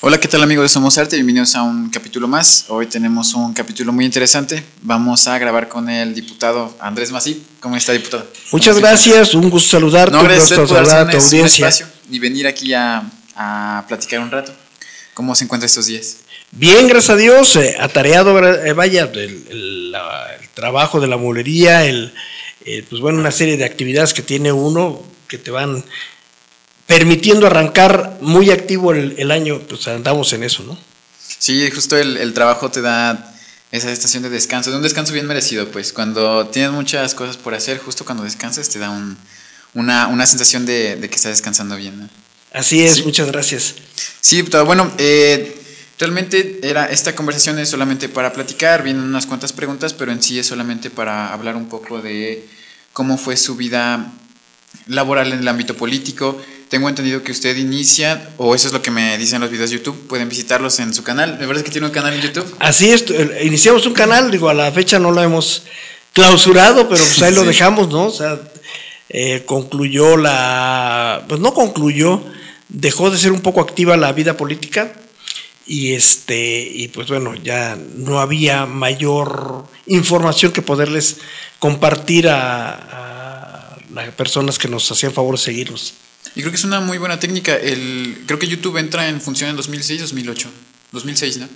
Hola, ¿qué tal amigos de Somos Arte? Bienvenidos a un capítulo más. Hoy tenemos un capítulo muy interesante. Vamos a grabar con el diputado Andrés Masí. ¿Cómo está, diputado? Muchas gracias, un gusto saludarte, no, un gusto saludar a tu audiencia. y venir aquí a, a, platicar un rato. ¿Cómo se encuentra estos días? Bien, gracias a Dios, eh, atareado, eh, vaya, el, el, el, trabajo de la mulería, el, eh, pues bueno, una serie de actividades que tiene uno que te van permitiendo arrancar muy activo el, el, año, pues andamos en eso, ¿no? Sí, justo el, el, trabajo te da esa estación de descanso, de un descanso bien merecido, pues cuando tienes muchas cosas por hacer, justo cuando descansas te da un, una, una, sensación de, de, que estás descansando bien, ¿no? Así es, sí. muchas gracias. Sí, pero bueno, eh, realmente era esta conversación es solamente para platicar, vienen unas cuantas preguntas, pero en sí es solamente para hablar un poco de cómo fue su vida laboral en el ámbito político, tengo entendido que usted inicia, o eso es lo que me dicen los videos de YouTube, pueden visitarlos en su canal. ¿De verdad es que tiene un canal en YouTube? Así es, iniciamos un canal, digo, a la fecha no lo hemos clausurado, pero pues ahí sí. lo dejamos, ¿no? O sea, eh, concluyó la. Pues no concluyó, dejó de ser un poco activa la vida política. Y este, y pues bueno, ya no había mayor información que poderles compartir a, a las personas que nos hacían favor de seguirnos. Y creo que es una muy buena técnica. El, creo que YouTube entra en función en 2006, 2008. 2006, ¿no?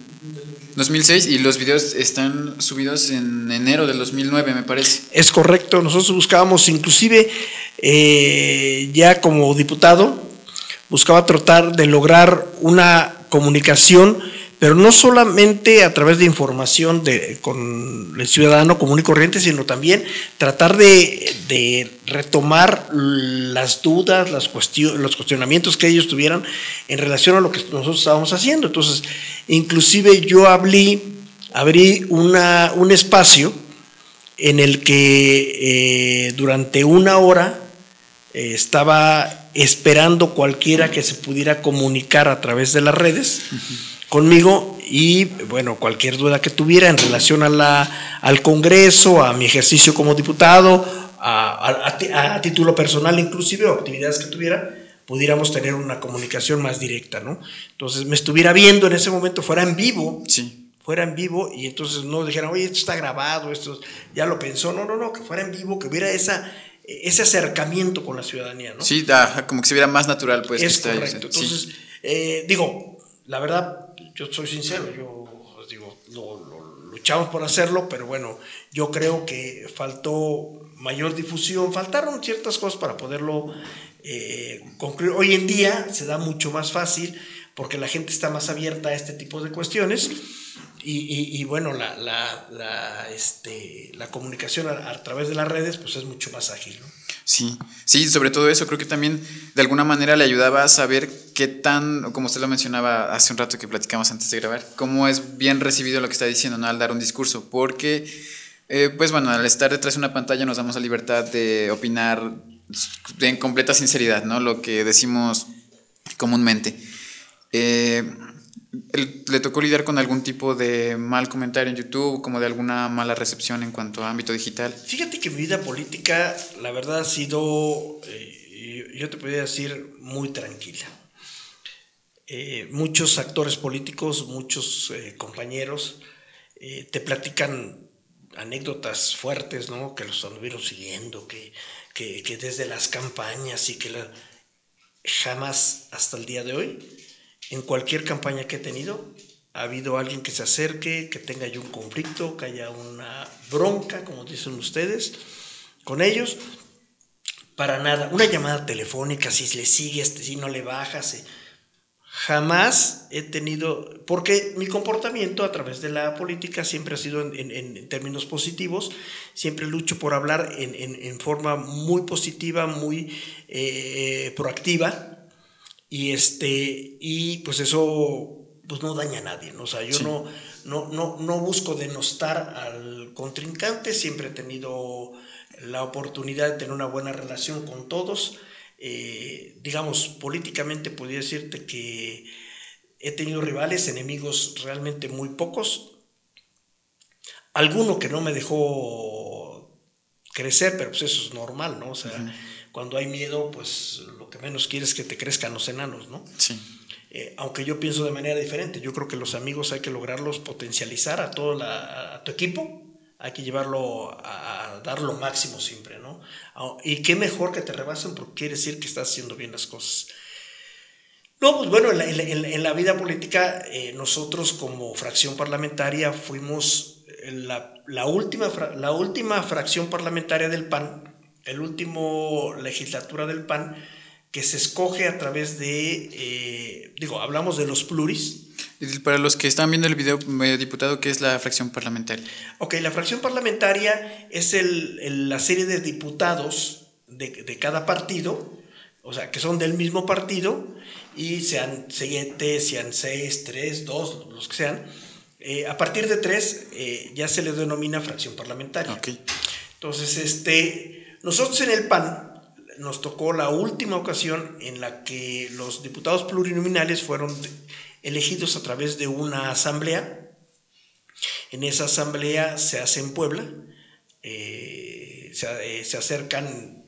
2006 y los videos están subidos en enero del 2009, me parece. Es correcto. Nosotros buscábamos, inclusive eh, ya como diputado, buscaba tratar de lograr una comunicación pero no solamente a través de información de, con el ciudadano común y corriente, sino también tratar de, de retomar las dudas, las cuestion, los cuestionamientos que ellos tuvieran en relación a lo que nosotros estábamos haciendo. Entonces, inclusive yo abrí, abrí una, un espacio en el que eh, durante una hora eh, estaba esperando cualquiera que se pudiera comunicar a través de las redes. Uh conmigo y bueno, cualquier duda que tuviera en relación a la, al Congreso, a mi ejercicio como diputado, a, a, a, título personal inclusive, o actividades que tuviera, pudiéramos tener una comunicación más directa, ¿no? Entonces me estuviera viendo en ese momento, fuera en vivo, sí. fuera en vivo y entonces no dijeran, oye, esto está grabado, esto ya lo pensó, no, no, no, que fuera en vivo, que hubiera esa ese acercamiento con la ciudadanía, ¿no? Sí, da, como que se viera más natural, pues. Es correcto. Entonces, sí. eh, digo, la verdad, yo soy sincero, yo pues, digo, lo, lo, luchamos por hacerlo, pero bueno, yo creo que faltó mayor difusión, faltaron ciertas cosas para poderlo eh, concluir. Hoy en día se da mucho más fácil porque la gente está más abierta a este tipo de cuestiones y, y, bueno, la, la, este, la comunicación a, través de las redes pues es mucho más ágil. Sí, sí, sobre todo eso, creo que también de alguna manera le ayudaba a saber qué tan, como usted lo mencionaba hace un rato que platicamos antes de grabar, cómo es bien recibido lo que está diciendo, ¿no? Al dar un discurso, porque, eh, pues bueno, al estar detrás de una pantalla nos damos la libertad de opinar en completa sinceridad, ¿no? Lo que decimos comúnmente. Eh, ¿Le tocó lidiar con algún tipo de mal comentario en YouTube, como de alguna mala recepción en cuanto a ámbito digital? Fíjate que mi vida política, la verdad, ha sido, eh, yo te podría decir, muy tranquila. Eh, muchos actores políticos, muchos eh, compañeros, te platican anécdotas fuertes, ¿no? Que los anduvieron siguiendo, que, que, que desde las campañas y que jamás hasta el día de hoy en cualquier campaña que he tenido, ha habido alguien que se acerque, que tenga yo un conflicto, que haya una bronca, como dicen ustedes, con ellos. Para nada. Una llamada telefónica, si le sigues, si no le bajas. Jamás he tenido, porque mi comportamiento a través de la política siempre ha sido en, en, en términos positivos, siempre lucho por hablar en, en forma muy positiva, muy eh, proactiva, y este y pues eso pues no daña a nadie ¿no? o sea yo sí. no, no, no, no busco denostar al contrincante siempre he tenido la oportunidad de tener una buena relación con todos eh, digamos políticamente podría decirte que he tenido rivales enemigos realmente muy pocos alguno que no me dejó crecer pero pues eso es normal no o sea uh -huh cuando hay miedo, pues lo que menos quieres es que te crezcan los enanos, ¿no? Sí. Eh, aunque yo pienso de manera diferente, yo creo que los amigos hay que lograrlos potencializar a todo a tu equipo, hay que llevarlo a, dar lo máximo siempre, ¿no? Y qué mejor que te rebasen porque quiere decir que estás haciendo bien las cosas. No, pues bueno, en la, vida política eh, nosotros como fracción parlamentaria fuimos la, última, la última fracción parlamentaria del PAN, el último legislatura del PAN, que se escoge a través de, eh, digo, hablamos de los pluris. Para los que están viendo el video, eh, diputado, ¿qué es la fracción parlamentaria? Ok, la fracción parlamentaria es el, la serie de diputados de, de, cada partido, o sea, que son del mismo partido, y sean siete, sean seis, tres, dos, los que sean. Eh, a partir de tres ya se le denomina fracción parlamentaria. Okay. Entonces, este, nosotros en el PAN nos tocó la última ocasión en la que los diputados plurinominales fueron elegidos a través de una asamblea. En esa asamblea se hace en Puebla, eh, eh, se, acercan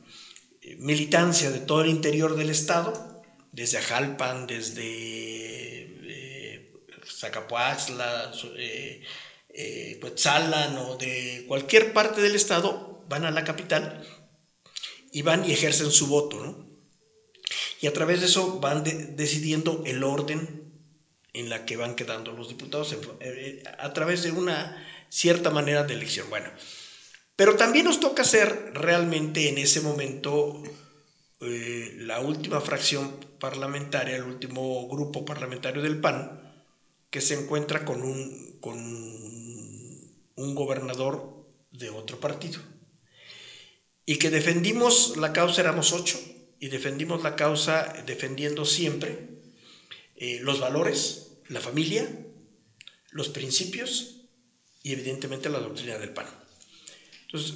eh, militancia de todo el interior del estado, desde Ajalpan, desde eh, Zacapuaxla, o de cualquier parte del estado, van a la capital y van y ejercen su voto, ¿no? Y a través de eso van decidiendo el orden en la que van quedando los diputados eh, a través de una cierta manera de elección. Bueno, pero también nos toca ser realmente en ese momento eh, la última fracción parlamentaria, el último grupo parlamentario del PAN, que se encuentra con un, con un gobernador de otro partido y que defendimos la causa, éramos ocho, y defendimos la causa defendiendo siempre eh, los valores, la familia, los principios y evidentemente la doctrina del PAN. Entonces,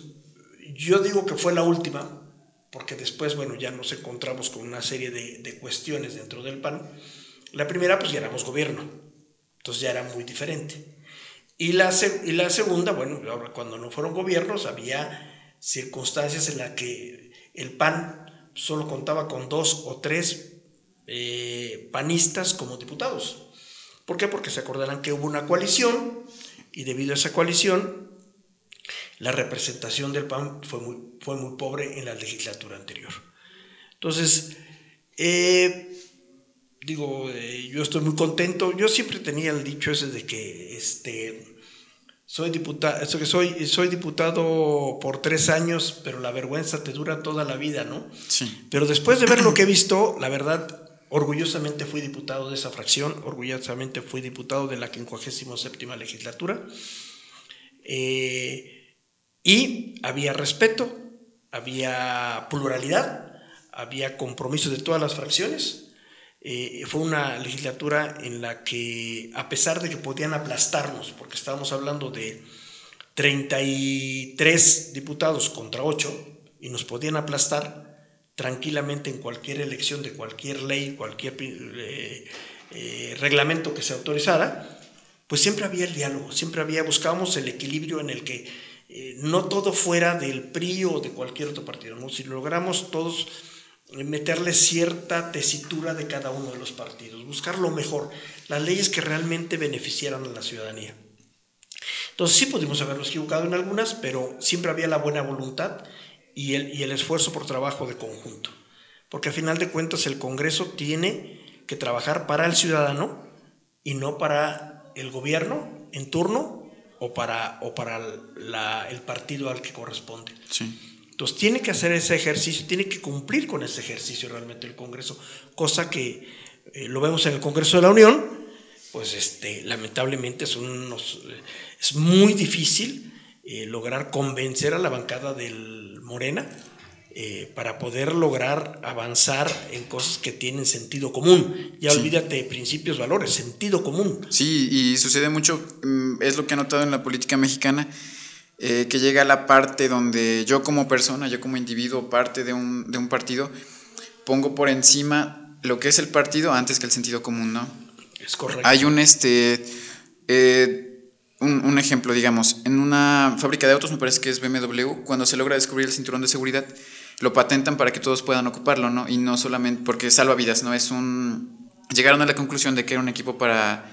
yo digo que fue la última, porque después, bueno, ya nos encontramos con una serie de, cuestiones dentro del PAN. La primera, pues ya éramos gobierno, entonces ya era muy diferente. Y la, y la segunda, bueno, cuando no fueron gobiernos, había circunstancias en las que el PAN solo contaba con dos o tres eh, panistas como diputados. ¿Por qué? Porque se acordarán que hubo una coalición y debido a esa coalición la representación del PAN fue muy, pobre en la legislatura anterior. Entonces, eh, digo, eh, yo estoy muy contento. Yo siempre tenía el dicho ese de que este, soy diputado, soy, soy diputado por tres años, pero la vergüenza te dura toda la vida, ¿no? Sí. Pero después de ver lo que he visto, la verdad, orgullosamente fui diputado de esa fracción, orgullosamente fui diputado de la 57 legislatura. Eh, y había respeto, había pluralidad, había compromiso de todas las fracciones eh, fue una legislatura en la que, a pesar de que podían aplastarnos, porque estábamos hablando de 33 diputados contra 8, y nos podían aplastar tranquilamente en cualquier elección de cualquier ley, cualquier eh, eh, reglamento que se autorizara, pues siempre había el diálogo, siempre había, buscábamos el equilibrio en el que no todo fuera del PRI o de cualquier otro partido, ¿no? si logramos todos meterle cierta tesitura de cada uno de los partidos, buscar lo mejor, las leyes que realmente beneficiaran a la ciudadanía. Entonces sí pudimos habernos equivocado en algunas, pero siempre había la buena voluntad y el, y el esfuerzo por trabajo de conjunto. Porque a final de cuentas el Congreso tiene que trabajar para el ciudadano y no para el gobierno en turno o para, o para el partido al que corresponde. Sí. Entonces tiene que hacer ese ejercicio, tiene que cumplir con ese ejercicio realmente el Congreso, cosa que eh, lo vemos en el Congreso de la Unión, pues este, lamentablemente son es muy difícil eh, lograr convencer a la bancada del Morena eh, para poder lograr avanzar en cosas que tienen sentido común. Ya olvídate de principios, valores, sentido común. Sí, y sucede mucho, mm, es lo que he notado en la política mexicana eh, que llega a la parte donde yo como persona, yo como individuo, parte de un, de un partido, pongo por encima lo que es el partido antes que el sentido común, ¿no? Es correcto. Hay un, este, eh, un, un, ejemplo, digamos, en una fábrica de autos, me parece que es BMW, cuando se logra descubrir el cinturón de seguridad, lo patentan para que todos puedan ocuparlo, ¿no? Y no solamente porque salva vidas, ¿no? Es un... Llegaron a la conclusión de que era un equipo para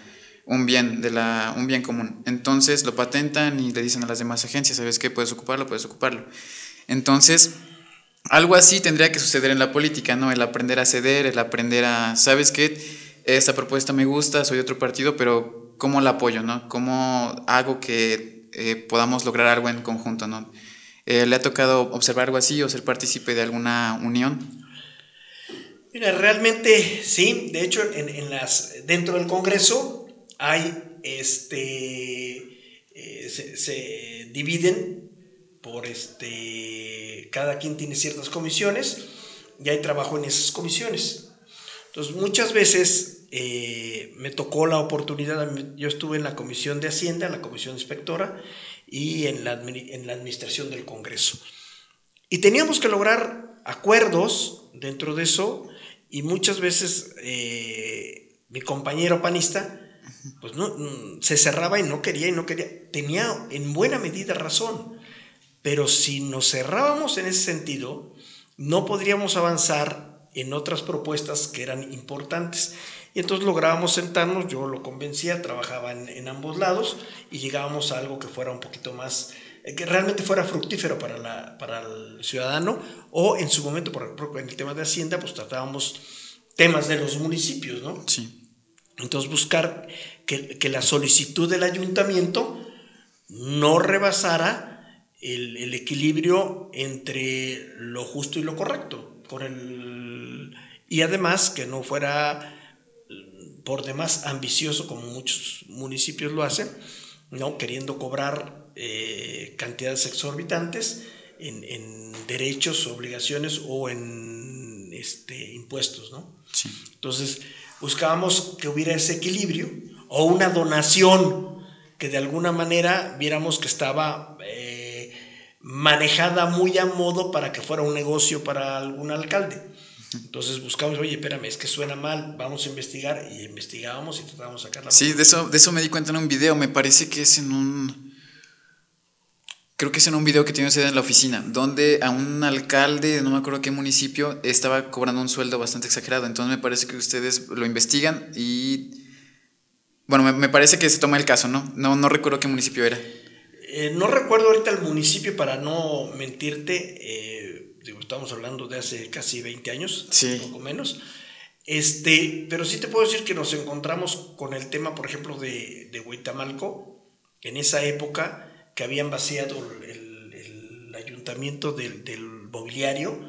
un bien, de la, un bien común. Entonces lo patentan y le dicen a las demás agencias, ¿sabes qué? Puedes ocuparlo, puedes ocuparlo. Entonces, algo así tendría que suceder en la política, ¿no? El aprender a ceder, el aprender a, ¿sabes qué? Esta propuesta me gusta, soy de otro partido, pero ¿cómo la apoyo, ¿no? ¿Cómo hago que eh, podamos lograr algo en conjunto, ¿no? Eh, ¿Le ha tocado observar algo así o ser partícipe de alguna unión? Mira, realmente sí. De hecho, en, las, dentro del Congreso hay, este, eh, se, dividen por, este, cada quien tiene ciertas comisiones y hay trabajo en esas comisiones. Entonces, muchas veces eh, me tocó la oportunidad, yo estuve en la Comisión de Hacienda, la Comisión Inspectora, y en la, en la administración del Congreso. Y teníamos que lograr acuerdos dentro de eso y muchas veces eh, mi compañero panista pues no, se cerraba y no quería y no quería. Tenía en buena medida razón, pero si nos cerrábamos en ese sentido, no podríamos avanzar en otras propuestas que eran importantes. Y entonces lográbamos sentarnos, yo lo convencía, trabajaba en, ambos lados y llegábamos a algo que fuera un poquito más, eh, que realmente fuera fructífero para, la, para el ciudadano o en su momento, por ejemplo, en el tema de Hacienda, pues tratábamos temas de los municipios, ¿no? Sí. Entonces buscar que, que la solicitud del ayuntamiento no rebasara el, el, equilibrio entre lo justo y lo correcto, con el, y además que no fuera por demás ambicioso, como muchos municipios lo hacen, ¿no? queriendo cobrar eh, cantidades exorbitantes en, derechos, obligaciones o en este, impuestos. ¿no? Entonces, buscábamos que hubiera ese equilibrio o una donación que de alguna manera viéramos que estaba eh, manejada muy a modo para que fuera un negocio para algún alcalde. Entonces buscamos, oye, espérame, es que suena mal, vamos a investigar y investigábamos y tratamos de sacar la Sí, de eso, de eso me di cuenta en un video, me parece que es en un... Creo que es en un video que tiene usted en la oficina, donde a un alcalde, no me acuerdo qué municipio, estaba cobrando un sueldo bastante exagerado. Entonces me parece que ustedes lo investigan y... Bueno, me, parece que se toma el caso, ¿no? No, no recuerdo qué municipio era. Eh, no recuerdo ahorita el municipio para no mentirte. Eh, estamos hablando de hace casi 20 años, un poco menos. Este, pero sí te puedo decir que nos encontramos con el tema, por ejemplo, de, de Huitamalco, en esa época que habían vaciado el, ayuntamiento del, mobiliario,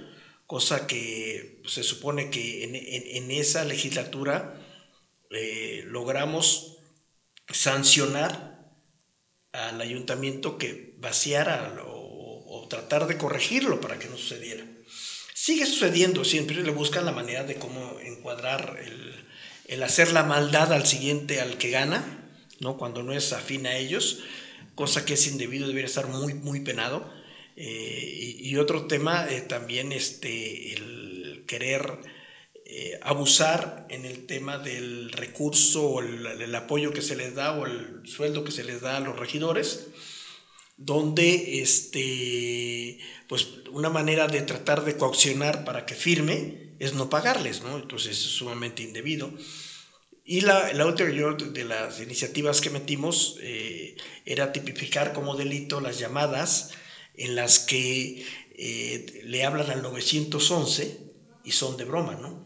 cosa que se supone que en, esa legislatura eh, logramos sancionar al ayuntamiento que vaciara o tratar de corregirlo para que no sucediera. Sigue sucediendo, siempre le buscan la manera de cómo encuadrar el, hacer la maldad al siguiente, al que gana, ¿no? cuando no es afín a ellos, cosa que es indebido, debería estar muy, muy penado. Eh, y, otro tema eh, también este, el querer eh, abusar en el tema del recurso o el, apoyo que se les da o el sueldo que se les da a los regidores donde este, pues una manera de tratar de coaccionar para que firme es no pagarles, ¿no? Entonces es sumamente indebido. Y la, la otra de las iniciativas que metimos eh, era tipificar como delito las llamadas en las que eh, le hablan al 911 y son de broma, ¿no?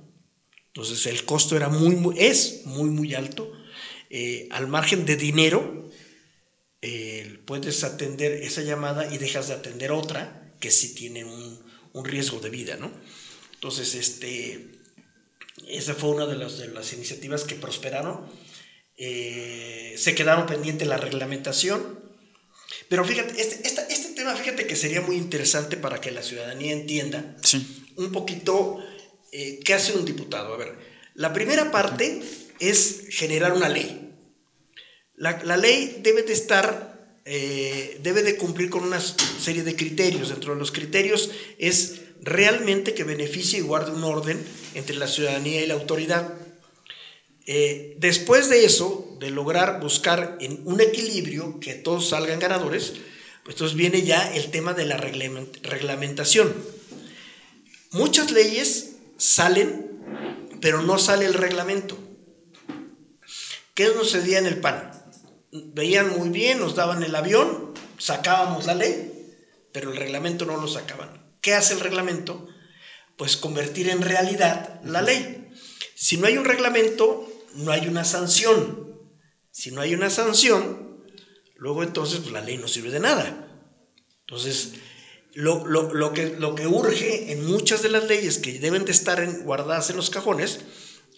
Entonces el costo era muy, es muy, muy alto. Eh, al margen de dinero, puedes atender esa llamada y dejas de atender otra que sí tiene un, riesgo de vida, ¿no? Entonces, este, esa fue una de las, de las iniciativas que prosperaron. Eh, se quedaron pendiente la reglamentación. Pero fíjate, este, este, tema, fíjate que sería muy interesante para que la ciudadanía entienda un poquito eh, qué hace un diputado. A ver, la primera parte es generar una ley. La, ley debe de estar, eh, debe de cumplir con una serie de criterios. Dentro de los criterios es realmente que beneficie y guarde un orden entre la ciudadanía y la autoridad. Eh, después de eso, de lograr buscar un equilibrio que todos salgan ganadores, pues entonces viene ya el tema de la reglamentación. muchas leyes salen, pero no sale el reglamento. ¿Qué sucedía en el PAN? Veían muy bien, nos daban el avión, sacábamos la ley, pero el reglamento no lo sacaban. ¿Qué hace el reglamento? Pues convertir en realidad la ley. Si no hay un reglamento, no hay una sanción. Si no hay una sanción, luego entonces pues, la ley no sirve de nada. Entonces, lo, que, lo que urge en muchas de las leyes que deben de estar guardadas en los cajones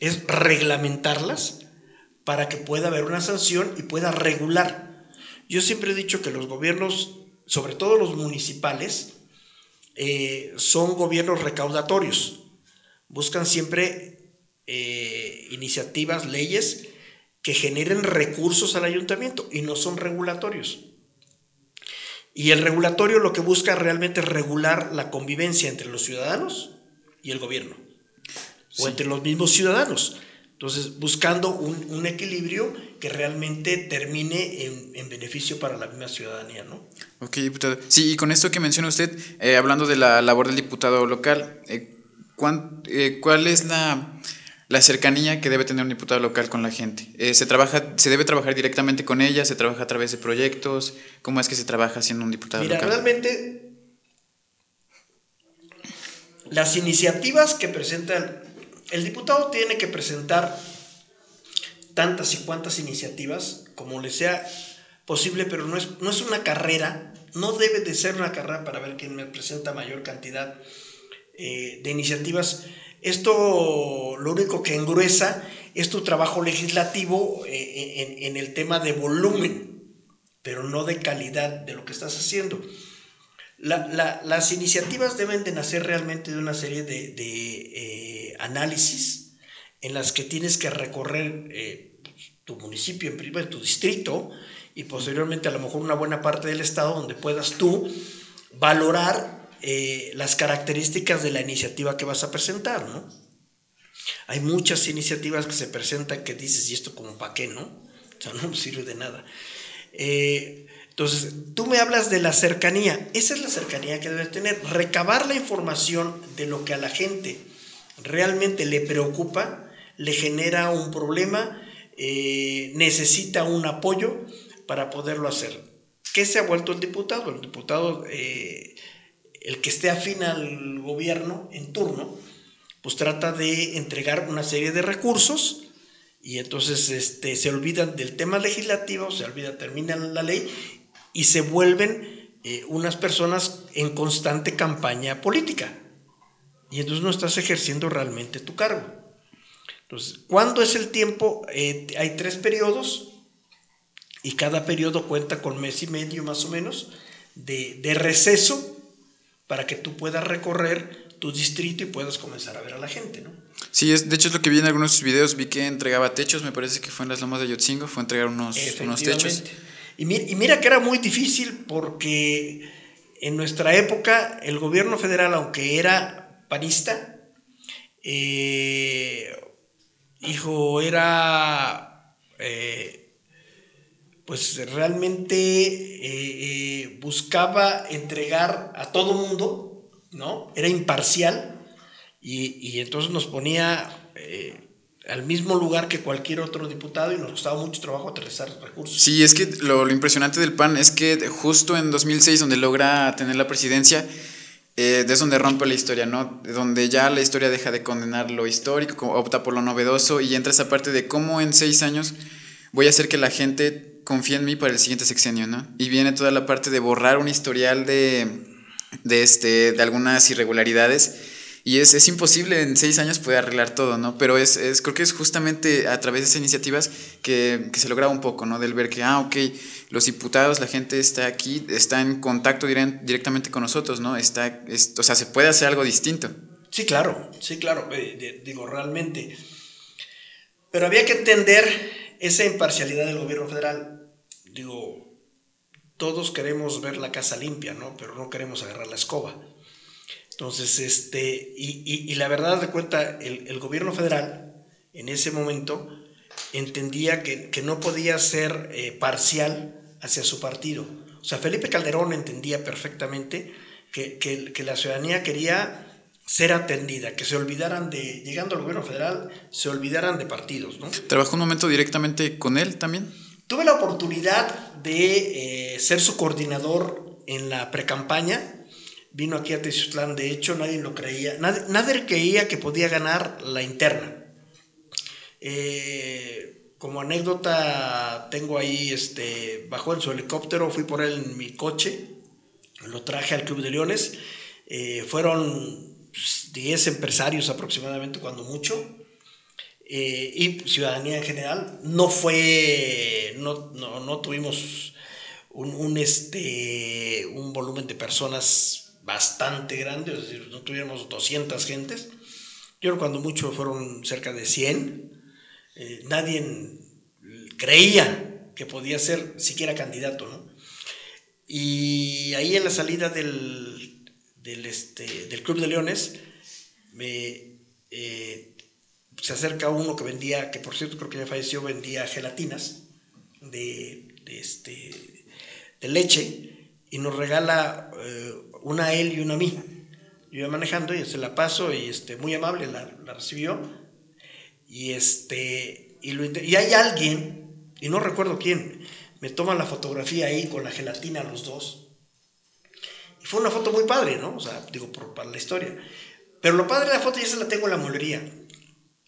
es reglamentarlas para que pueda haber una sanción y pueda regular. Yo siempre he dicho que los gobiernos, sobre todo los municipales, eh, son gobiernos recaudatorios. Buscan siempre eh, iniciativas, leyes que generen recursos al ayuntamiento y no son regulatorios. Y el regulatorio lo que busca realmente es regular la convivencia entre los ciudadanos y el gobierno, o entre los mismos ciudadanos. Entonces, buscando un, equilibrio que realmente termine en, beneficio para la misma ciudadanía, ¿no? Ok, diputado. Sí, y con esto que menciona usted, eh, hablando de la labor del diputado local, eh, eh, ¿cuál es la, cercanía que debe tener un diputado local con la gente? ¿se, trabaja, ¿Se debe trabajar directamente con ella? ¿Se trabaja a través de proyectos? ¿Cómo es que se trabaja siendo un diputado local? Mira, realmente las iniciativas que presenta el diputado tiene que presentar tantas y cuantas iniciativas como le sea posible, pero no es, no es una carrera, no debe de ser una carrera para ver quién me presenta mayor cantidad eh, de iniciativas. Esto lo único que engruesa es tu trabajo legislativo eh, en, el tema de volumen, pero no de calidad de lo que estás haciendo. las iniciativas deben de nacer realmente de una serie de, eh, análisis en las que tienes que recorrer eh, tu municipio, en primer, tu distrito y posteriormente a lo mejor una buena parte del estado donde puedas tú valorar eh, las características de la iniciativa que vas a presentar, ¿no? Hay muchas iniciativas que se presentan que dices, ¿y esto como para qué, no? O sea, no sirve de nada. Eh, entonces, tú me hablas de la cercanía. Esa es la cercanía que debes tener. Recabar la información de lo que a la gente realmente le preocupa, le genera un problema, eh, necesita un apoyo para poderlo hacer. ¿Qué se ha vuelto el diputado? El diputado, eh, el que esté afín al gobierno en turno, pues trata de entregar una serie de recursos y entonces este, se olvidan del tema legislativo, se olvida, termina la ley y se vuelven eh, unas personas en constante campaña política y entonces no estás ejerciendo realmente tu cargo. Entonces, ¿cuándo es el tiempo? Eh, hay tres periodos y cada periodo cuenta con mes y medio más o menos de, receso para que tú puedas recorrer tu distrito y puedas comenzar a ver a la gente, ¿no? Sí, es, de hecho es lo que vi en algunos videos, vi que entregaba techos, me parece que fue en las lomas de Yotzingo, fue a entregar unos, unos techos. Y, y mira que era muy difícil porque en nuestra época el gobierno federal, aunque era panista. Eh, hijo, era, eh, pues realmente eh, buscaba entregar a todo mundo, ¿no? Era imparcial y, entonces nos ponía al mismo lugar que cualquier otro diputado y nos costaba mucho trabajo aterrizar recursos. Sí, es que lo, lo impresionante del PAN es que justo en 2006, donde logra tener la presidencia, eh, es donde rompe la historia, ¿no? Donde ya la historia deja de condenar lo histórico, opta por lo novedoso y entra esa parte de cómo en seis años voy a hacer que la gente confíe en mí para el siguiente sexenio, ¿no? Y viene toda la parte de borrar un historial de, de, este, de algunas irregularidades y es, es, imposible en seis años poder arreglar todo, ¿no? Pero es, es, creo que es justamente a través de esas iniciativas que, que se logra un poco, ¿no? Del ver que, ah, ok, los diputados, la gente está aquí, está en contacto directamente con nosotros, ¿no? Está, o sea, se puede hacer algo distinto. Sí, claro, sí, claro, eh, digo, realmente. Pero había que entender esa imparcialidad del gobierno federal. Digo, todos queremos ver la casa limpia, ¿no? Pero no queremos agarrar la escoba. Entonces, este, y, la verdad de cuenta, el, gobierno federal en ese momento entendía que, no podía ser eh, parcial hacia su partido. O sea, Felipe Calderón entendía perfectamente que, la ciudadanía quería ser atendida, que se olvidaran de, llegando al gobierno federal, se olvidaran de partidos. ¿no? ¿Trabajó un momento directamente con él también? Tuve la oportunidad de eh, ser su coordinador en la precampaña. Vino aquí a Teciutlán, de hecho nadie lo creía, nadie, nadie creía que podía ganar la interna. Eh, como anécdota, tengo ahí, este, bajó en su helicóptero, fui por él en mi coche, lo traje al Club de Leones. Eh, fueron 10 empresarios aproximadamente, cuando mucho, eh, y ciudadanía en general. No fue, no, no, no tuvimos un, un, este, un volumen de personas bastante grande, es decir, no tuvimos 200 gentes. Yo cuando mucho fueron cerca de 100. Eh, nadie creía que podía ser siquiera candidato, ¿no? Y ahí en la salida del, del, este, del Club de Leones, eh, se acerca uno que vendía, que por cierto creo que ya falleció, vendía gelatinas de, de este, de leche y nos regala eh, una a él y una a mí. Yo iba manejando y se la paso y este, muy amable la, recibió. Y, este, y, lo, y hay alguien, y no recuerdo quién, me toma la fotografía ahí con la gelatina los dos. Y fue una foto muy padre, ¿no? O sea, digo, por, para la historia. Pero lo padre de la foto ya se la tengo en la molería.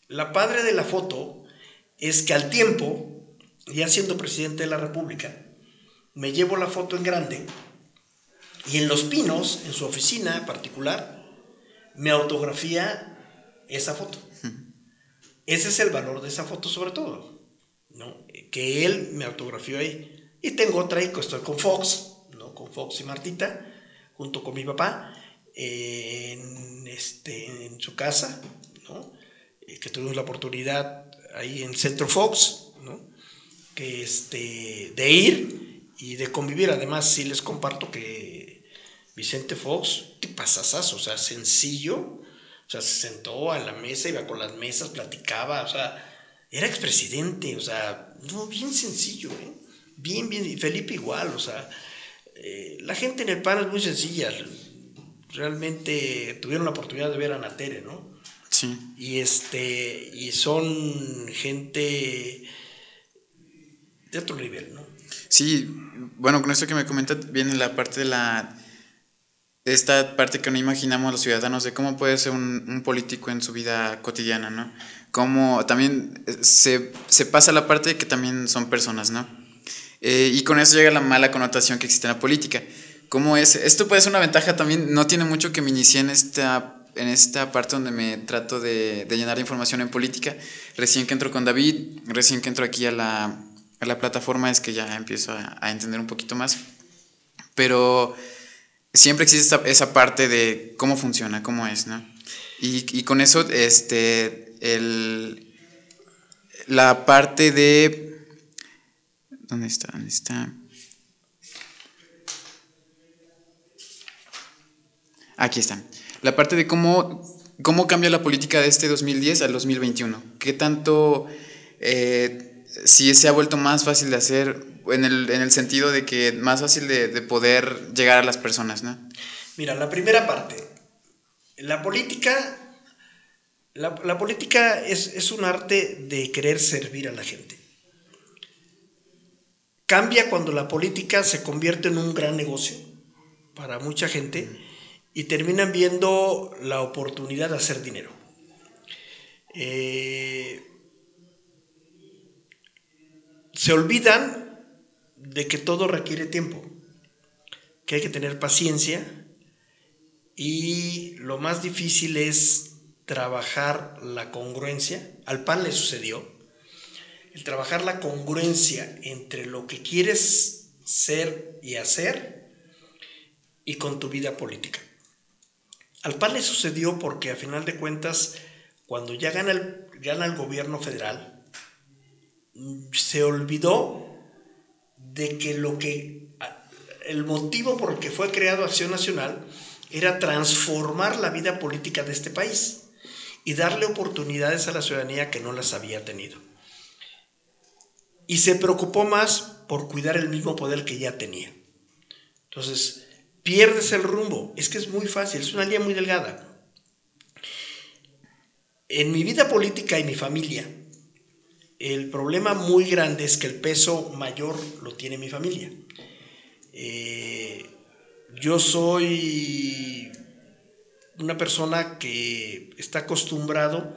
La padre de la foto es que al tiempo, ya siendo presidente de la República, me llevo la foto en grande y en Los Pinos, en su oficina particular, me autografía esa foto. Ese es el valor de esa foto sobre todo, ¿no? Que él me autografió ahí. Y tengo otra ahí, que estoy con Fox, ¿no? Con Fox y Martita, junto con mi papá, en, este, en su casa, ¿no? que tuvimos la oportunidad ahí en Centro Fox, ¿no? que este, de ir y de convivir. Además, sí les comparto que Vicente Fox, qué pasasas, o sea, sencillo, o sea, se sentó a la mesa, iba con las mesas, platicaba, o sea, era expresidente, o sea, no, bien sencillo, ¿eh? Bien, bien, y Felipe igual, o sea, eh, la gente en el PAN es muy sencilla, realmente tuvieron la oportunidad de ver a Natere, ¿no? Sí. Y este, y son gente de otro nivel, ¿no? Sí, bueno, con esto que me comentas viene la parte de la esta parte que no imaginamos los ciudadanos de cómo puede ser un, un político en su vida cotidiana, ¿no? Cómo también se, se, pasa la parte de que también son personas, ¿no? Eh, y con eso llega la mala connotación que existe en la política. ¿Cómo es? Esto puede ser una ventaja también, no tiene mucho que me inicié en esta, en esta parte donde me trato de, de llenar información en política. Recién que entro con David, recién que entro aquí a la, a la plataforma es que ya empiezo a, a entender un poquito más. Pero siempre existe esa, esa, parte de cómo funciona, cómo es, ¿no? Y, y con eso, este, el, la parte de... ¿Dónde está? ¿Dónde está? Aquí está. La parte de cómo, cómo cambia la política de este 2010 al 2021. ¿Qué tanto, eh, si se ha vuelto más fácil de hacer, en el, en el sentido de que más fácil de, de, poder llegar a las personas, ¿no? Mira, la primera parte. La política, la, la política es, es un arte de querer servir a la gente. Cambia cuando la política se convierte en un gran negocio para mucha gente y terminan viendo la oportunidad de hacer dinero. Eh, se olvidan de que todo requiere tiempo, que hay que tener paciencia y lo más difícil es trabajar la congruencia. Al PAN le sucedió. El trabajar la congruencia entre lo que quieres ser y hacer y con tu vida política. Al PAN le sucedió porque a final de cuentas, cuando ya gana el, gana el gobierno federal, se olvidó de que lo que el motivo por el que fue creado Acción Nacional era transformar la vida política de este país y darle oportunidades a la ciudadanía que no las había tenido. Y se preocupó más por cuidar el mismo poder que ya tenía. Entonces, pierdes el rumbo. Es que es muy fácil, es una línea muy delgada. en mi vida política y mi familia, el problema muy grande es que el peso mayor lo tiene mi familia. Eh, yo soy una persona que está acostumbrado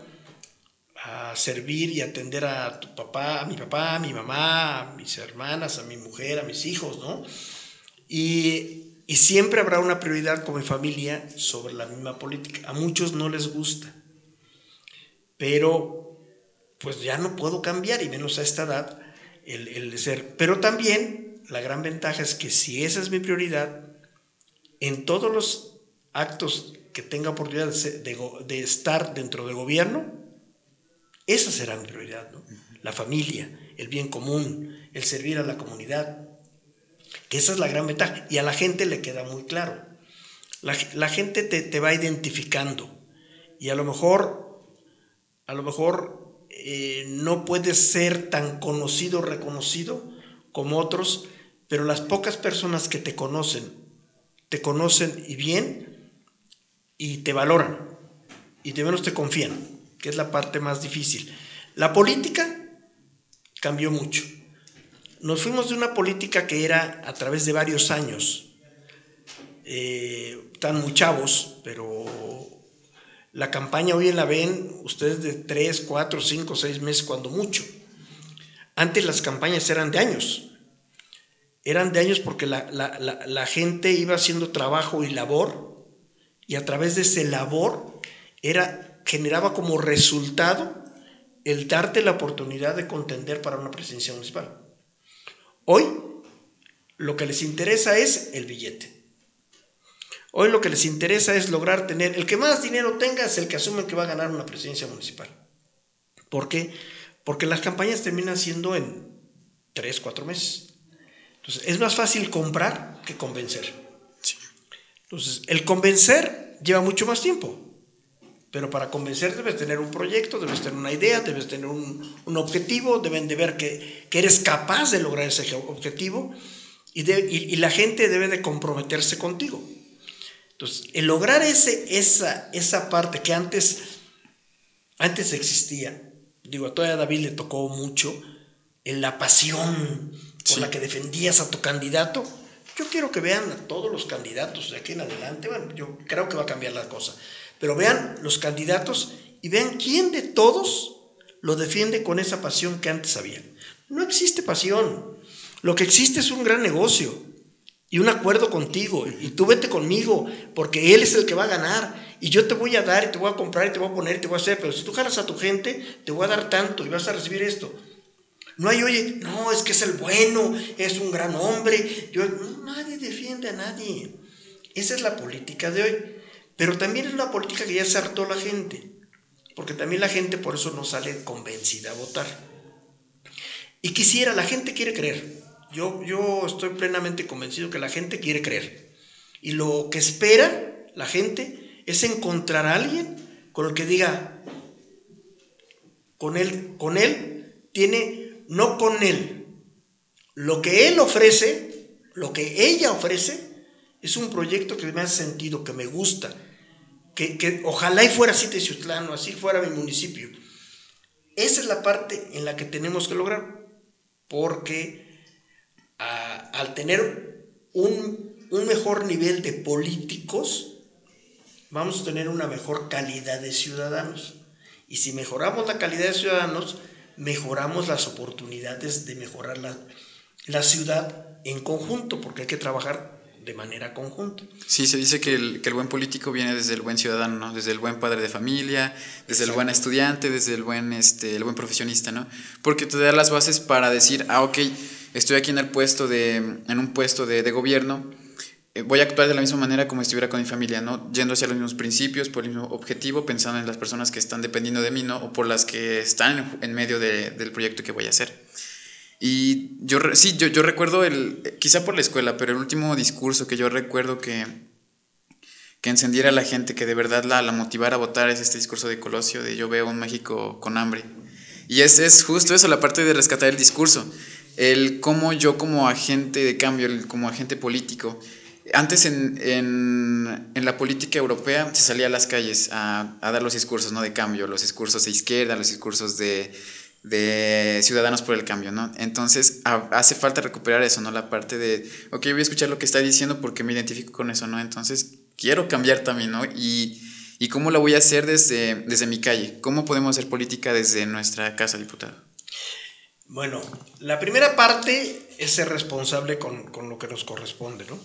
a servir y atender a tu papá, a mi papá, a mi mamá, a mis hermanas, a mi mujer, a mis hijos, ¿no? Y, siempre habrá una prioridad con mi familia sobre la misma política. A muchos no les gusta, pero pues ya no puedo cambiar, y menos a esta edad, el, el ser. Pero también la gran ventaja es que si esa es mi prioridad, en todos los actos que tenga oportunidad de, estar dentro del gobierno, esa será mi prioridad, ¿no? La familia, el bien común, el servir a la comunidad, que esa es la gran ventaja. Y a la gente le queda muy claro. La, gente te, va identificando y a lo mejor, a lo mejor eh, no puedes ser tan conocido, reconocido como otros, pero las pocas personas que te conocen, te conocen y bien, y te valoran y de menos te confían, que es la parte más difícil. La política cambió mucho. Nos fuimos de una política que era a través de varios años, eh, tan muy chavos, pero la campaña hoy la ven ustedes de 3, 4, 5, 6 meses, cuando mucho. Antes las campañas eran de años. Eran de años porque la, la gente iba haciendo trabajo y labor y a través de ese labor era, generaba como resultado el darte la oportunidad de contender para una presidencia municipal. Hoy lo que les interesa es el billete. Hoy lo que les interesa es lograr tener, el que más dinero tenga es el que asume que va a ganar una presidencia municipal. ¿Por qué? Porque las campañas terminan siendo en tres, cuatro meses. Entonces, es más fácil comprar que convencer. Entonces, el convencer lleva mucho más tiempo. Pero para convencer debes tener un proyecto, debes tener una idea, debes tener un, objetivo, deben de ver que, eres capaz de lograr ese objetivo y, y, la gente debe de comprometerse contigo. Entonces, el lograr ese, esa, esa parte que antes, antes existía, digo, a todavía David le tocó mucho, en la pasión por la que defendías a tu candidato, yo quiero que vean a todos los candidatos de aquí en adelante. Bueno, yo creo que va a cambiar la cosa. Pero vean los candidatos y vean quién de todos lo defiende con esa pasión que antes había. No existe pasión. Lo que existe es un gran negocio y un acuerdo contigo. Y tú vete conmigo porque él es el que va a ganar. Y yo te voy a dar y te voy a comprar y te voy a poner y te voy a hacer. Pero si tú jalas a tu gente, te voy a dar tanto y vas a recibir esto. No hay, oye, no, es que es el bueno, es un gran hombre. Yo, nadie defiende a nadie. Esa es la política de hoy. Pero también es una política que ya se hartó la gente. Porque también la gente por eso no sale convencida a votar. Y quisiera, la gente quiere creer. Yo, yo estoy plenamente convencido que la gente quiere creer. Y lo que espera la gente es encontrar a alguien con el que diga, con él, con él tiene no con él. Lo que él ofrece, lo que ella ofrece, es un proyecto que me hace sentido, que me gusta, que, ojalá y fuera así Teciutlán o así fuera mi municipio. Esa es la parte en la que tenemos que lograr, porque al tener un, un mejor nivel de políticos, vamos a tener una mejor calidad de ciudadanos. Y si mejoramos la calidad de ciudadanos, mejoramos las oportunidades de mejorar la, la ciudad en conjunto, porque hay que trabajar de manera conjunta. Sí, se dice que el, que el, buen político viene desde el buen ciudadano, ¿no? desde el buen padre de familia, desde el buen estudiante, desde el buen, este, el buen profesionista, ¿no? Porque te da las bases para decir, ah, ok, estoy aquí en el puesto de, en un puesto de, de gobierno, eh, voy a actuar de la misma manera como si estuviera con mi familia, ¿no? Yendo hacia los mismos principios, por el mismo objetivo, pensando en las personas que están dependiendo de mí, ¿no? O por las que están en medio del proyecto que voy a hacer. Y yo, sí, yo, yo recuerdo, el, quizá por la escuela, pero el último discurso que yo recuerdo que, que encendiera a la gente, que de verdad la, la motivara a votar, es este discurso de Colosio, de yo veo un México con hambre. Y es, es justo eso, la parte de rescatar el discurso, el cómo yo como agente de cambio, como agente político, Antes en, en, en, la política europea se salía a las calles a, a, dar los discursos ¿no? de cambio, los discursos de izquierda, los discursos de, de Ciudadanos por el Cambio, ¿no? Entonces hace falta recuperar eso, ¿no? La parte de, ok, voy a escuchar lo que está diciendo porque me identifico con eso, ¿no? Entonces quiero cambiar también, ¿no? Y, y cómo lo voy a hacer desde, desde mi calle, cómo podemos hacer política desde nuestra casa, diputado. Bueno, la primera parte es ser responsable con, con lo que nos corresponde, ¿no?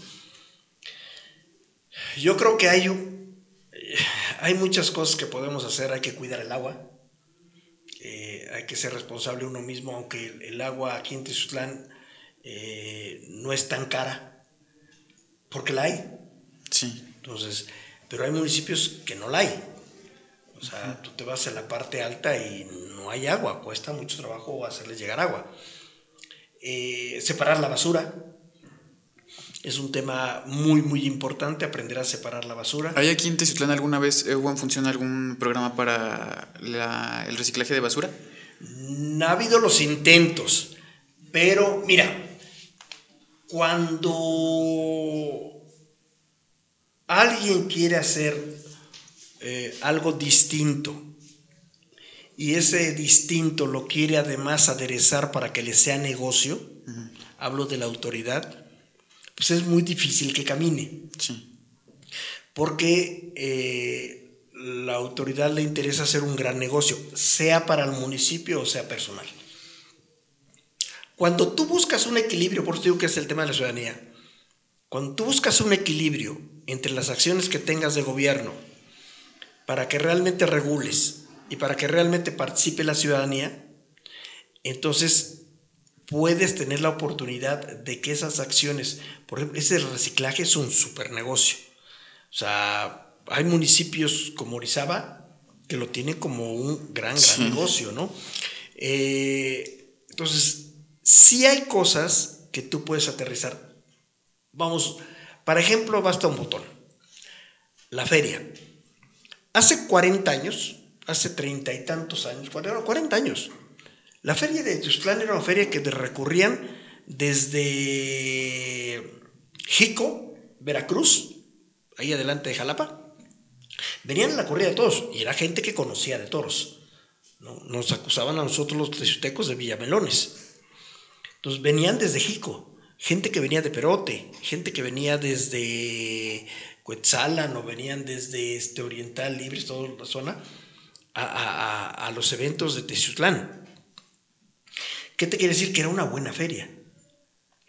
Yo creo que hay, hay muchas cosas que podemos hacer. Hay que cuidar el agua. Eh, hay que ser responsable uno mismo, aunque el, el agua aquí en Tizutlán eh, no es tan cara, porque la hay. Sí. Entonces, pero hay municipios que no la hay. O sea, tú te vas a la parte alta y no hay agua, cuesta mucho trabajo hacerles llegar agua. Eh, separar la basura, es un tema muy, muy importante, aprender a separar la basura. ¿Hay aquí en Teciutlán alguna vez hubo en función algún programa para la, el reciclaje de basura? No ha habido los intentos, pero mira, cuando alguien quiere hacer eh, algo distinto y ese distinto lo quiere además aderezar para que le sea negocio, uh -huh. hablo de la autoridad, pues es muy difícil que camine. Sí. Porque eh, la autoridad le interesa hacer un gran negocio, sea para el municipio o sea personal. Cuando tú buscas un equilibrio, por eso digo que es el tema de la ciudadanía, cuando tú buscas un equilibrio entre las acciones que tengas de gobierno para que realmente regules y para que realmente participe la ciudadanía, entonces puedes tener la oportunidad de que esas acciones, por ejemplo, ese reciclaje es un super negocio. O sea, hay municipios como Orizaba que lo tienen como un gran, gran sí. negocio, ¿no? Eh, entonces, sí hay cosas que tú puedes aterrizar. Vamos, para ejemplo, basta un botón. La feria. Hace 40 años, hace treinta y tantos años, 40 años, la feria de Tuzlán era una feria que recurrían desde Jico, Veracruz, ahí adelante de Jalapa. Venían a la corrida de toros y era gente que conocía de toros. ¿no? Nos acusaban a nosotros los teciutecos de Villamelones. Entonces venían desde Jico, gente que venía de Perote, gente que venía desde Cuetzalan o venían desde este Oriental Libres, toda la zona, a, a, a los eventos de Teciutlán. ¿Qué te quiere decir? Que era una buena feria.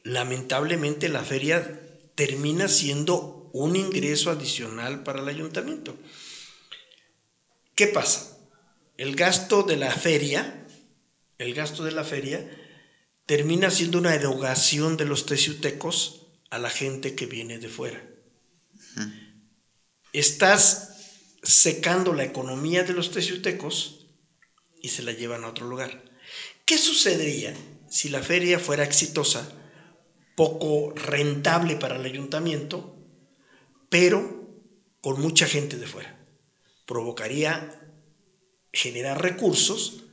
Lamentablemente la feria termina siendo un ingreso adicional para el ayuntamiento. ¿Qué pasa? El gasto de la feria, el gasto de la feria termina siendo una erogación de los teciutecos a la gente que viene de fuera. Estás secando la economía de los teciutecos y se la llevan a otro lugar. ¿Qué sucedería si la feria fuera exitosa, poco rentable para el ayuntamiento, pero con mucha gente de fuera? Provocaría generar recursos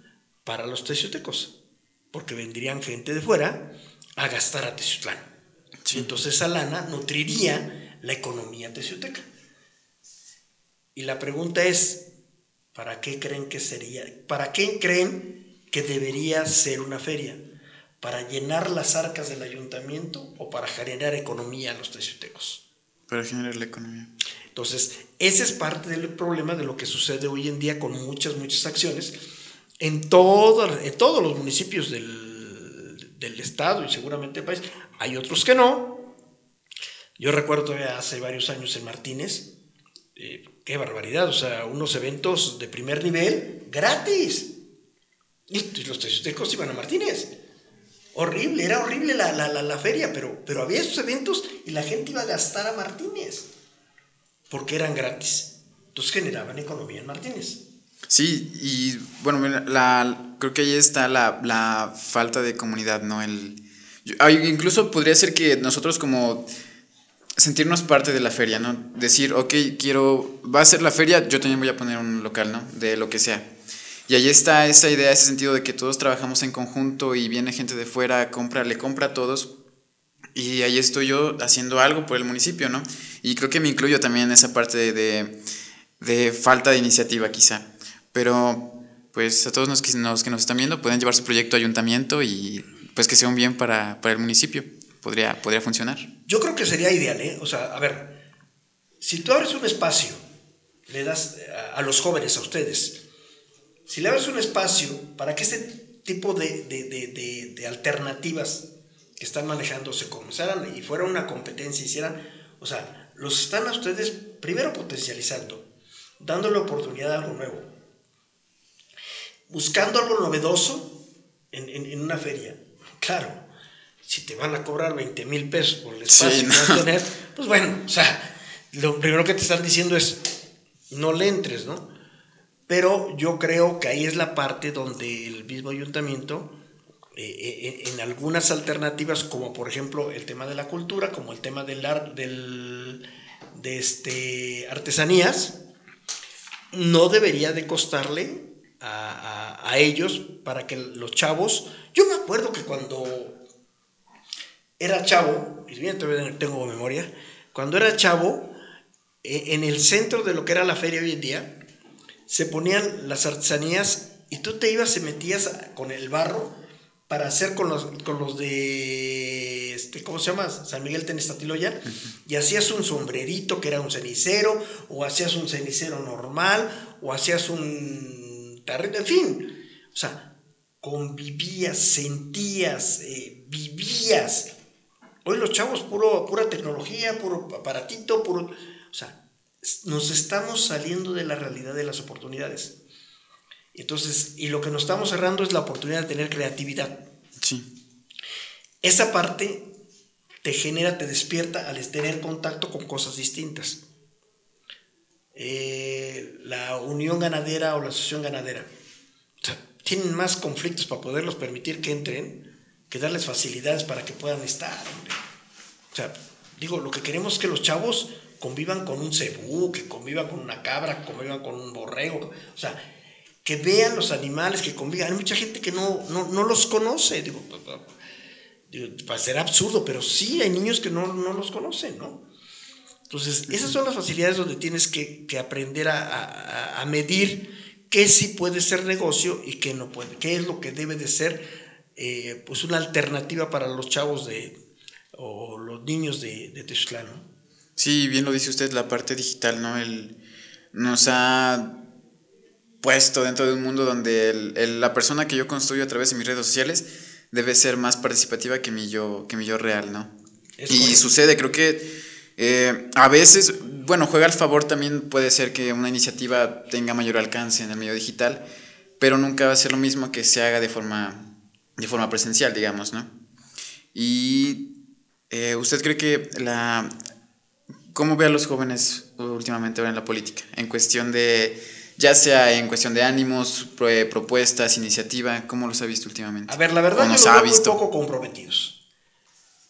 para los teciutecos, porque vendrían gente de fuera a gastar a Teciutlán. Sí. Entonces esa lana nutriría la economía teciuteca. Y la pregunta es, ¿para qué creen que sería? ¿Para qué creen que debería ser una feria? ¿Para llenar las arcas del ayuntamiento o para generar economía a los teciutecos? Para generar la economía. Entonces, ese es parte del problema de lo que sucede hoy en día con muchas, muchas acciones en, todo, en todos los municipios del, del estado y seguramente del país. Hay otros que no. Yo recuerdo hace varios años en Martínez, eh, qué barbaridad, o sea, unos eventos de primer nivel gratis. Y los teciutecos iban a Martínez. Horrible, era horrible la, la, la, feria, pero, pero había esos eventos y la gente iba a gastar a Martínez, porque eran gratis. Entonces generaban economía en Martínez. Sí, y bueno, la, creo que ahí está la, la falta de comunidad, ¿no? El, incluso podría ser que nosotros como sentirnos parte de la feria, ¿no? Decir, ok, quiero, va a ser la feria, yo también voy a poner un local, ¿no? De lo que sea. Y ahí está esa idea, ese sentido de que todos trabajamos en conjunto y viene gente de fuera, compra, le compra a todos. y ahí estoy yo haciendo algo por el municipio, ¿no? Y creo que me incluyo también en esa parte de, de, falta de iniciativa quizá. Pero pues a todos los que, nos, que nos están viendo pueden llevar su proyecto a ayuntamiento y pues que sea un bien para, para el municipio. Podría, podría funcionar. Yo creo que sería ideal, ¿eh? O sea, a ver, si tú abres un espacio, le das a, a los jóvenes, a ustedes, si le abres un espacio para que este tipo de, de, de, alternativas que están manejando se comenzaran y fuera una competencia, hicieran, o sea, los están a ustedes primero potencializando, dándole oportunidad a algo nuevo, buscando algo novedoso en, en una feria. Claro, si te van a cobrar 20 mil pesos por el espacio sí, no. que vas a tener, pues bueno, o sea, lo primero que te están diciendo es, no le entres, ¿no? Pero yo creo que ahí es la parte donde el mismo ayuntamiento eh, en algunas alternativas, como por ejemplo el tema de la cultura, como el tema del, del de este, artesanías, no debería de costarle a, a, a, ellos para que los chavos, yo me acuerdo que cuando era chavo, y bien todavía tengo memoria, cuando era chavo, en el centro de lo que era la feria hoy en día, se ponían las artesanías y tú te ibas y metías con el barro para hacer con los, con los de, este, ¿cómo se llama? San Miguel Tenestatiloya, uh -huh. y hacías un sombrerito que era un cenicero, o hacías un cenicero normal, o hacías un tarrito, en fin, o sea, convivías, sentías, eh, vivías. Hoy los chavos, puro, pura tecnología, puro aparatito, puro, o sea, nos estamos saliendo de la realidad de las oportunidades. Entonces, y lo que nos estamos cerrando es la oportunidad de tener creatividad. Sí. Esa parte te genera, te despierta al tener contacto con cosas distintas. Eh, la unión ganadera o la asociación ganadera o sea, tienen más conflictos para poderlos permitir que entren que darles facilidades para que puedan estar. Hombre. O sea, digo, lo que queremos es que los chavos convivan con un cebú, que convivan con una cabra, que convivan con un borrego. O sea, que vean los animales, que convivan. Hay mucha gente que no, no, no los conoce. Digo, digo, va a ser absurdo, pero sí hay niños que no, no los conocen, ¿no? Entonces, esas son las facilidades donde tienes que, que aprender a, a, a, medir qué sí puede ser negocio y qué no puede, qué es lo que debe de ser eh, pues una alternativa para los chavos de, o los niños de, de Textlán, ¿no? Sí, bien lo dice usted, la parte digital, ¿no? El, nos ha puesto dentro de un mundo donde el, el, la persona que yo construyo a través de mis redes sociales debe ser más participativa que mi yo, que mi yo real, ¿no? Es y correcto. sucede, creo que eh, a veces, bueno, juega al favor también puede ser que una iniciativa tenga mayor alcance en el medio digital, pero nunca va a ser lo mismo que se haga de forma, de forma presencial, digamos, ¿no? Y eh, ¿usted cree que la... ¿Cómo ve a los jóvenes últimamente ahora en la política? En cuestión de ya sea en cuestión de ánimos, propuestas, iniciativa, ¿cómo los ha visto últimamente? A ver, la verdad, yo los veo visto? muy poco comprometidos.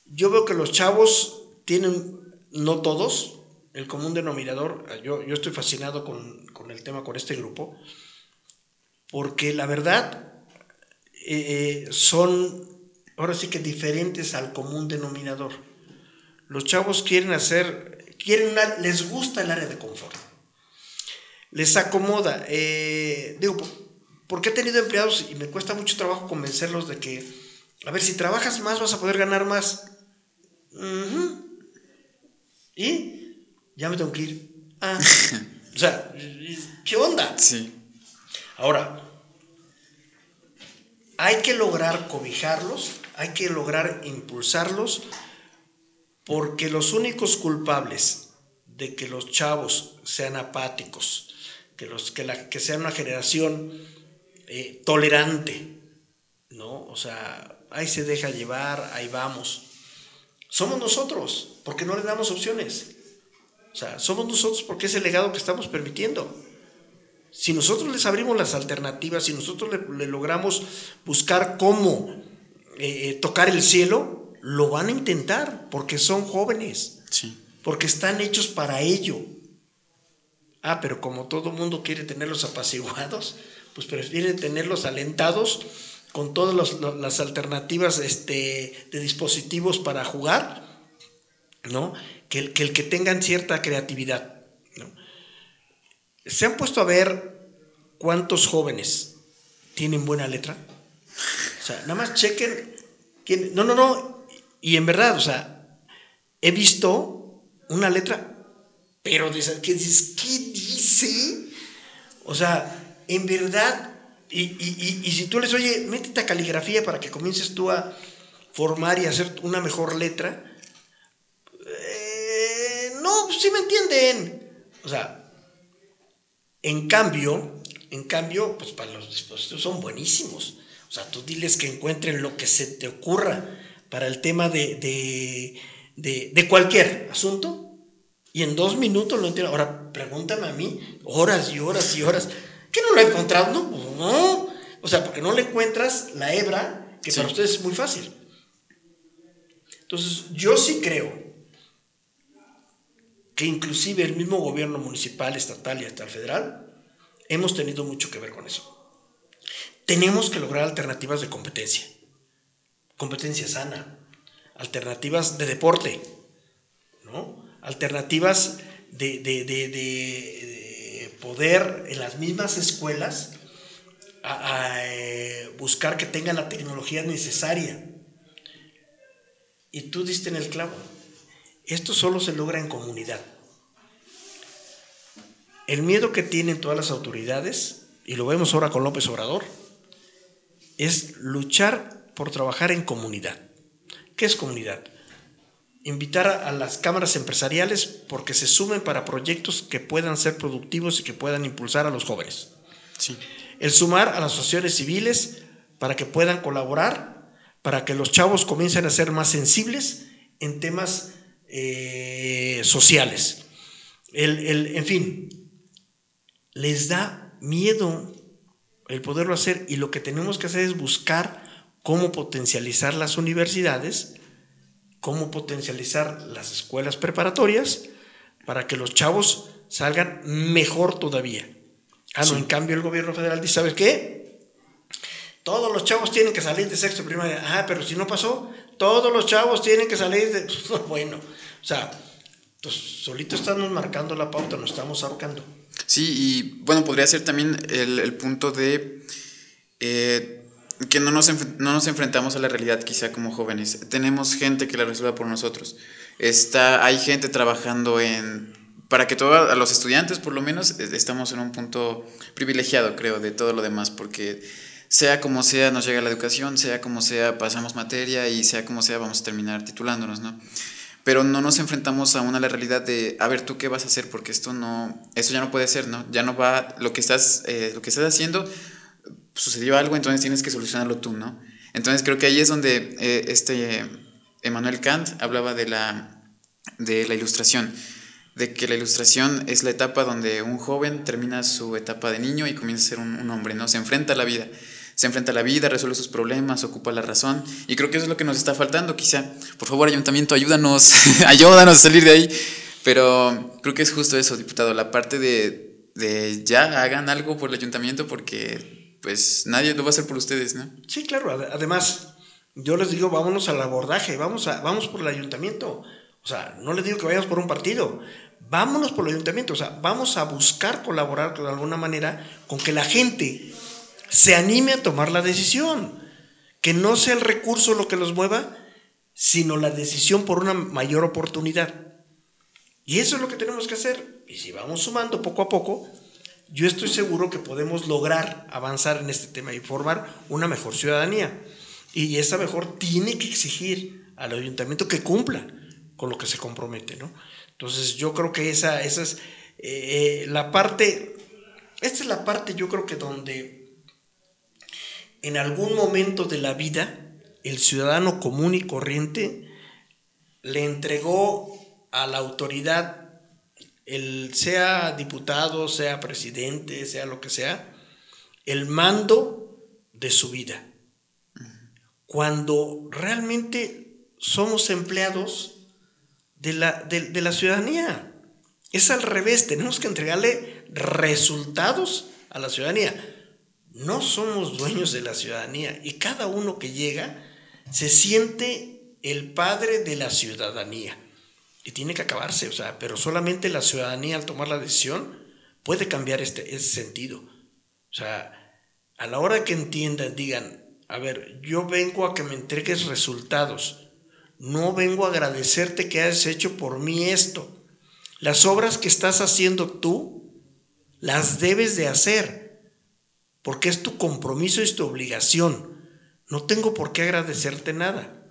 Yo veo que los chavos tienen, no todos, el común denominador, yo, yo estoy fascinado con, con el tema, con este grupo, porque la verdad eh, son, ahora sí que diferentes al común denominador. Los chavos quieren hacer, quieren una, les gusta el área de confort les acomoda. Eh, digo, porque he tenido empleados y me cuesta mucho trabajo convencerlos de que, a ver, si trabajas más vas a poder ganar más. Uh -huh. Y ya me tengo que ir. Ah. o sea, ¿qué onda? Sí. Ahora, hay que lograr cobijarlos, hay que lograr impulsarlos, porque los únicos culpables de que los chavos sean apáticos, que, los, que, la, que sea una generación eh, tolerante, ¿no? O sea, ahí se deja llevar, ahí vamos. Somos nosotros, porque no le damos opciones. O sea, somos nosotros porque es el legado que estamos permitiendo. Si nosotros les abrimos las alternativas, si nosotros le, le logramos buscar cómo eh, eh, tocar el cielo, lo van a intentar, porque son jóvenes, sí. porque están hechos para ello. Ah, pero como todo mundo quiere tenerlos apaciguados, pues prefiere tenerlos alentados con todas las alternativas este, de dispositivos para jugar, ¿no? Que el, que el que tengan cierta creatividad. ¿Se han puesto a ver cuántos jóvenes tienen buena letra? O sea, nada más chequen. Quién, no, no, no. Y en verdad, o sea, he visto una letra, pero ¿qué dices? ¿Qué dice? O sea, en verdad, y, si tú les oye, métete a caligrafía para que comiences tú a formar y hacer una mejor letra. Eh, no, sí me entienden. O sea, en cambio, en cambio, pues para los dispositivos son buenísimos. O sea, tú diles que encuentren lo que se te ocurra para el tema de, de, de cualquier asunto y en dos minutos lo entiendo. Ahora, pregúntame a mí, horas y horas y horas. ¿Qué no lo he encontrado? No, pues no. O sea, porque no le encuentras la hebra, que para ustedes es muy fácil. Entonces, yo sí creo que inclusive el mismo gobierno municipal, estatal y hasta el federal, hemos tenido mucho que ver con eso. Tenemos que lograr alternativas de competencia. Competencia sana. Alternativas de deporte. ¿No? alternativas de, poder en las mismas escuelas eh, buscar que tengan la tecnología necesaria. Y tú diste en el clavo. Esto solo se logra en comunidad. El miedo que tienen todas las autoridades, y lo vemos ahora con López Obrador, es luchar por trabajar en comunidad. ¿Qué es comunidad? invitar a, las cámaras empresariales porque se sumen para proyectos que puedan ser productivos y que puedan impulsar a los jóvenes. Sí. El sumar a las asociaciones civiles para que puedan colaborar, para que los chavos comiencen a ser más sensibles en temas eh, sociales. El, en fin, les da miedo el poderlo hacer y lo que tenemos que hacer es buscar cómo potencializar las universidades cómo potencializar las escuelas preparatorias para que los chavos salgan mejor todavía. Ah, no, en cambio el gobierno federal dice, ¿sabes qué? Todos los chavos tienen que salir de sexto primaria. Ah, pero si no pasó, todos los chavos tienen que salir de... bueno, o sea, pues estamos marcando la pauta, nos estamos ahorcando. Sí, y bueno, podría ser también el, punto de... Eh, que no nos, no nos enfrentamos a la realidad quizá como jóvenes. Tenemos gente que la resuelva por nosotros. Está, hay gente trabajando en... Para que todos los estudiantes, por lo menos, estamos en un punto privilegiado, creo, de todo lo demás, porque sea como sea, nos llega la educación, sea como sea, pasamos materia y sea como sea, vamos a terminar titulándonos, ¿no? Pero no nos enfrentamos a la realidad de, a ver, ¿tú qué vas a hacer? Porque esto no, eso ya no puede ser, ¿no? Ya no va, lo que estás, eh, lo que estás haciendo sucedió algo, entonces tienes que solucionarlo tú, ¿no? Entonces creo que ahí es donde eh, este Emmanuel Kant hablaba de la, de la ilustración, de que la ilustración es la etapa donde un joven termina su etapa de niño y comienza a ser un, hombre, ¿no? Se enfrenta a la vida, se enfrenta a la vida, resuelve sus problemas, ocupa la razón, y creo que eso es lo que nos está faltando, quizá. Por favor, ayuntamiento, ayúdanos, ayúdanos a salir de ahí. Pero creo que es justo eso, diputado, la parte de, de ya hagan algo por el ayuntamiento porque pues nadie lo va a hacer por ustedes, ¿no? Sí, claro. Además, yo les digo, vámonos al abordaje, vamos, a, vamos por el ayuntamiento. O sea, no les digo que vayamos por un partido, vámonos por el ayuntamiento. O sea, vamos a buscar colaborar de alguna manera con que la gente se anime a tomar la decisión. Que no sea el recurso lo que los mueva, sino la decisión por una mayor oportunidad. Y eso es lo que tenemos que hacer. Y si vamos sumando poco a poco, yo estoy seguro que podemos lograr avanzar en este tema y formar una mejor ciudadanía. Y esa mejor tiene que exigir al ayuntamiento que cumpla con lo que se compromete, ¿no? Entonces yo creo que esa, esa es eh, la parte, esta es la parte yo creo que donde en algún momento de la vida el ciudadano común y corriente le entregó a la autoridad el, sea diputado, sea presidente, sea lo que sea, el mando de su vida. Cuando realmente somos empleados de la, de la ciudadanía. Es al revés, tenemos que entregarle resultados a la ciudadanía. No somos dueños de la ciudadanía y cada uno que llega se siente el padre de la ciudadanía y tiene que acabarse, o sea, pero solamente la ciudadanía al tomar la decisión puede cambiar este, ese sentido. O sea, a la hora que entiendan, digan, a ver, yo vengo a que me entregues resultados, no vengo a agradecerte que hayas hecho por mí esto. Las obras que estás haciendo tú, las debes de hacer, porque es tu compromiso, es tu obligación. No tengo por qué agradecerte nada,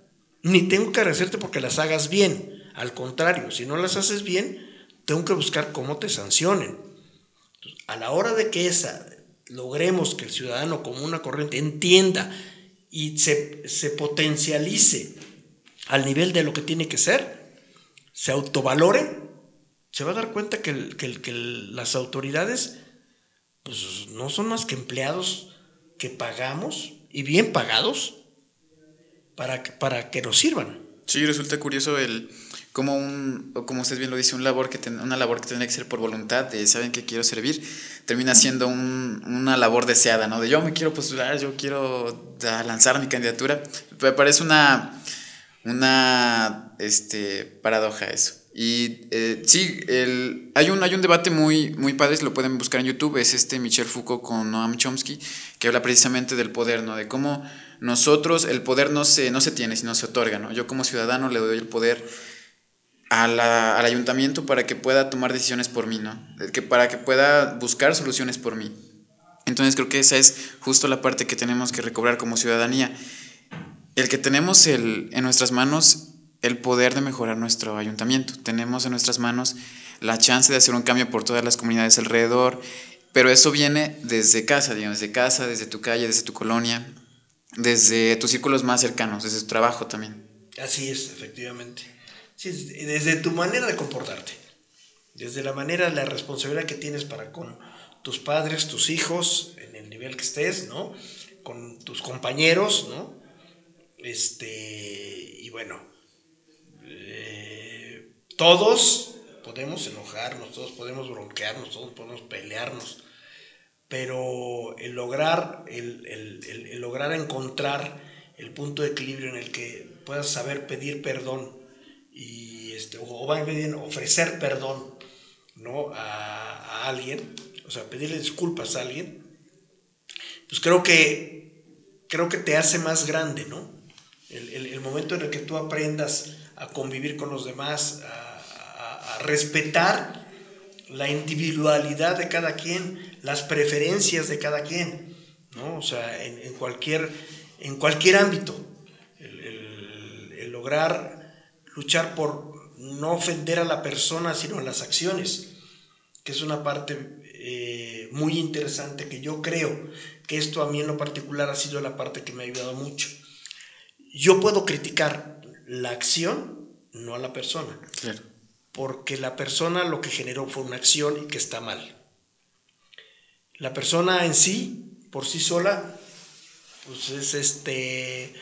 ni tengo que agradecerte porque las hagas bien. Al contrario, si no las haces bien, tengo que buscar cómo te sancionen. a la hora de que esa, logremos que el ciudadano como una corriente entienda y se, se potencialice al nivel de lo que tiene que ser, se autovalore, se va a dar cuenta que, que, las autoridades pues, no son más que empleados que pagamos y bien pagados para, para que nos sirvan. Sí, resulta curioso el como un, como usted bien lo dice, un labor que una labor que tendría que ser por voluntad, de saben que quiero servir, termina siendo un, una labor deseada, ¿no? De yo me quiero postular, yo quiero lanzar mi candidatura. Me parece una, una este, paradoja eso. Y eh, sí, el, hay, un, hay un debate muy, muy padre, lo pueden buscar en YouTube, es este Michel Foucault con Noam Chomsky, que habla precisamente del poder, ¿no? De cómo nosotros, el poder no se, no se tiene, sino se otorga, ¿no? Yo como ciudadano le doy el poder al ayuntamiento para que pueda tomar decisiones por mí, ¿no? Que para que pueda buscar soluciones por mí. Entonces creo que esa es justo la parte que tenemos que recobrar como ciudadanía. El que tenemos el, en nuestras manos el poder de mejorar nuestro ayuntamiento. Tenemos en nuestras manos la chance de hacer un cambio por todas las comunidades alrededor, pero eso viene desde casa, digamos, desde casa, desde tu calle, desde tu colonia, desde tus círculos más cercanos, desde tu trabajo también. Así es, efectivamente. desde tu manera de comportarte, desde la manera, la responsabilidad que tienes para con tus padres, tus hijos, en el nivel que estés, ¿no? Con tus compañeros, ¿no? Este, y bueno, eh, todos podemos enojarnos, todos podemos bronquearnos, todos podemos pelearnos, pero el lograr, el, lograr encontrar el punto de equilibrio en el que puedas saber pedir perdón y este, o bien ofrecer perdón ¿no? a, a, alguien, o sea, pedirle disculpas a alguien, pues creo que, creo que te hace más grande, ¿no? el momento en el que tú aprendas a convivir con los demás, a, respetar la individualidad de cada quien, las preferencias de cada quien, ¿no? O sea, en, cualquier, en cualquier ámbito, el, lograr luchar por no ofender a la persona, sino a las acciones, que es una parte eh, muy interesante que yo creo que esto a mí en lo particular ha sido la parte que me ha ayudado mucho. Yo puedo criticar la acción, no a la persona. Porque la persona lo que generó fue una acción y que está mal. La persona en sí, por sí sola, pues es este,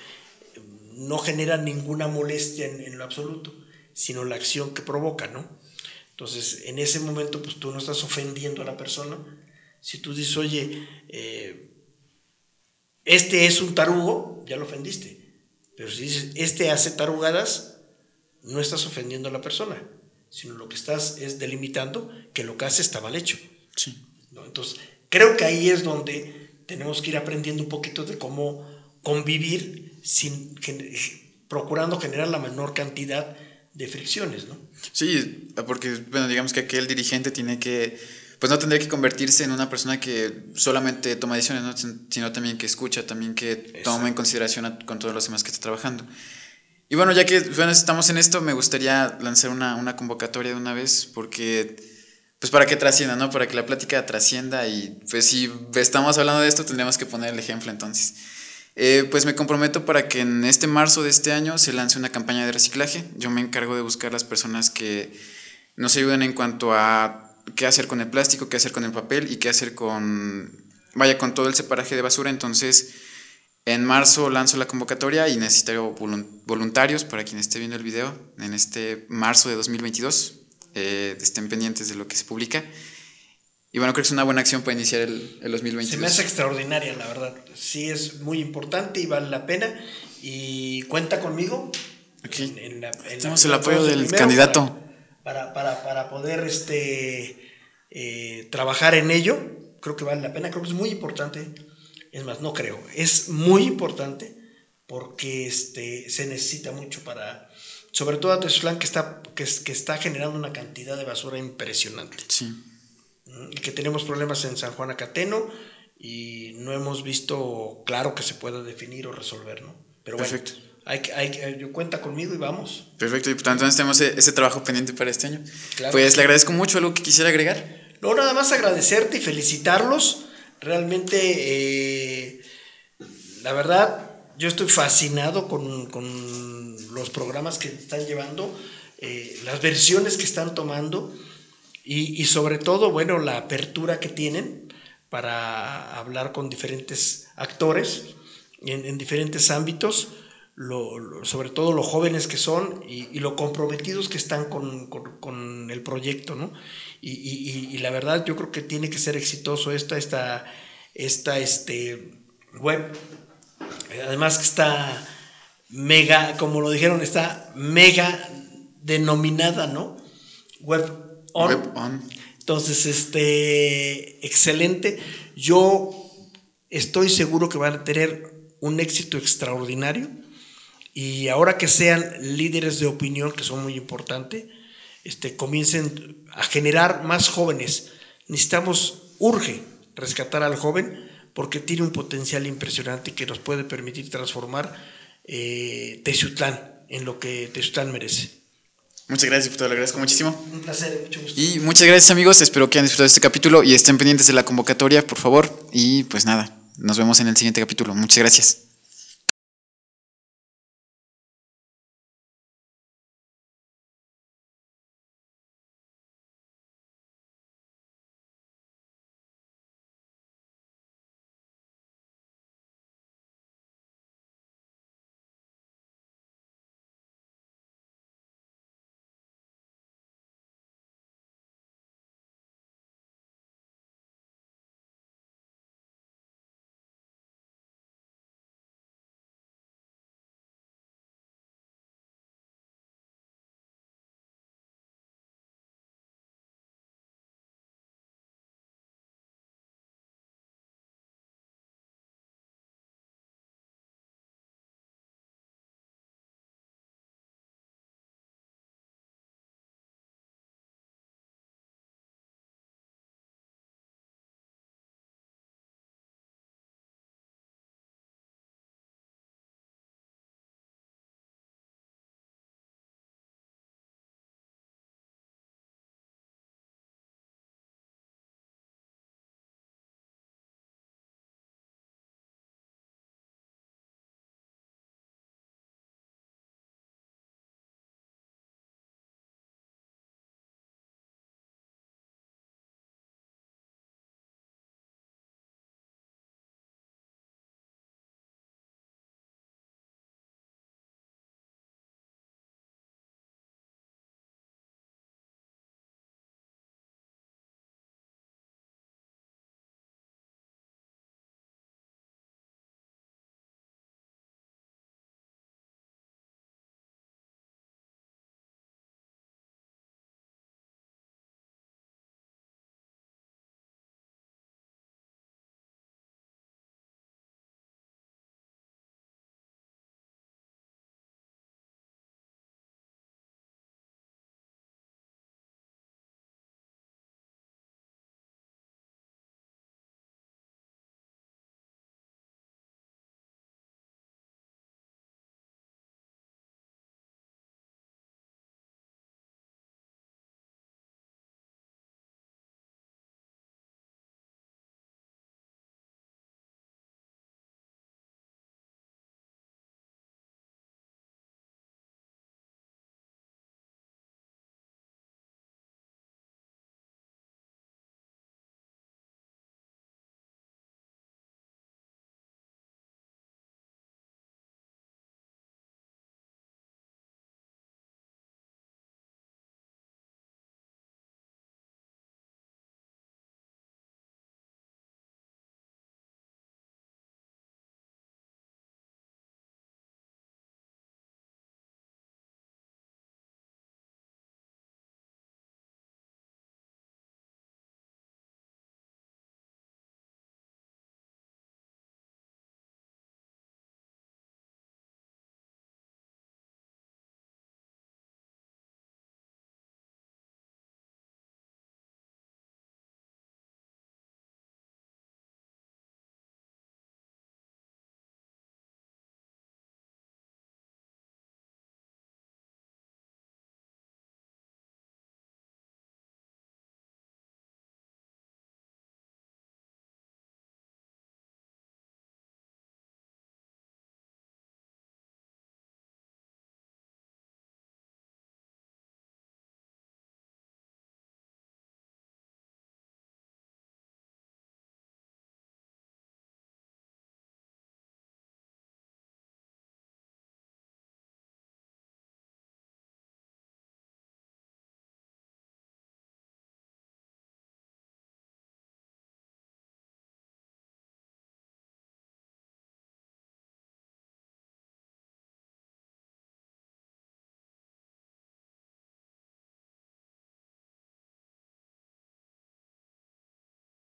no genera ninguna molestia en, lo absoluto, sino la acción que provoca, ¿no? Entonces, en ese momento, pues tú no estás ofendiendo a la persona. Si tú dices, oye, eh, este es un tarugo, ya lo ofendiste. Pero si dices, este hace tarugadas, no estás ofendiendo a la persona, sino lo que estás es delimitando que lo que hace está mal hecho. Sí. Entonces, creo que ahí es donde tenemos que ir aprendiendo un poquito de cómo convivir sin, procurando generar la menor cantidad de fricciones, ¿no? Sí, porque, bueno, digamos que aquel dirigente tiene que pues no tendría que convertirse en una persona que solamente toma decisiones, sino también que escucha, también que toma en consideración con todos los demás que está trabajando. Y bueno, ya que bueno, estamos en esto, me gustaría lanzar una, una, convocatoria de una vez, porque, pues para que trascienda, ¿no? Para que la plática trascienda y pues si estamos hablando de esto, tendríamos que poner el ejemplo entonces. Eh, pues me comprometo para que en este marzo de este año se lance una campaña de reciclaje. Yo me encargo de buscar las personas que nos ayuden en cuanto a qué hacer con el plástico, qué hacer con el papel y qué hacer con, vaya, con todo el separaje de basura. Entonces, en marzo lanzo la convocatoria y necesito voluntarios para quien esté viendo el video en este marzo de 2022. Eh, estén pendientes de lo que se publica. Y bueno, creo que es una buena acción para iniciar el, el 2022. Se me hace extraordinaria, la verdad. Sí es muy importante y vale la pena. Y cuenta conmigo. Aquí tenemos el apoyo del candidato. Para, para, para, poder este, eh, trabajar en ello. Creo que vale la pena, creo que es muy importante. Es más, no creo, es muy importante porque este, se necesita mucho para, sobre todo a que está, que, que está generando una cantidad de basura impresionante. Sí. Y que tenemos problemas en San Juan Acateno y no hemos visto claro que se pueda definir o resolver, ¿no? Pero Perfecto. Hay, hay, yo cuenta conmigo y vamos. Perfecto, y entonces tenemos e, ese, trabajo pendiente para este año. Pues le agradezco mucho, algo que quisiera agregar. No, nada más agradecerte y felicitarlos. Realmente, eh, la verdad, yo estoy fascinado con, con, los programas que están llevando, eh, las versiones que están tomando y, y sobre todo, bueno, la apertura que tienen para hablar con diferentes actores en, en diferentes ámbitos lo, sobre todo los jóvenes que son y, lo comprometidos que están con, el proyecto, ¿no? Y, la verdad yo creo que tiene que ser exitoso esta, esta, esta este, web, además que está mega, como lo dijeron, está mega denominada, ¿no? Web on. Web on. Entonces, este, excelente. Yo estoy seguro que van a tener un éxito extraordinario y ahora que sean líderes de opinión, que son muy importantes, este, comiencen a generar más jóvenes. Necesitamos, urge, rescatar al joven porque tiene un potencial impresionante que nos puede permitir transformar eh, en lo que Teciutlán merece. Muchas gracias, diputado, le agradezco muchísimo. Un placer, mucho gusto. Y muchas gracias, amigos. Espero que hayan disfrutado de este capítulo y estén pendientes de la convocatoria, por favor. Y pues nada, nos vemos en el siguiente capítulo. Muchas gracias.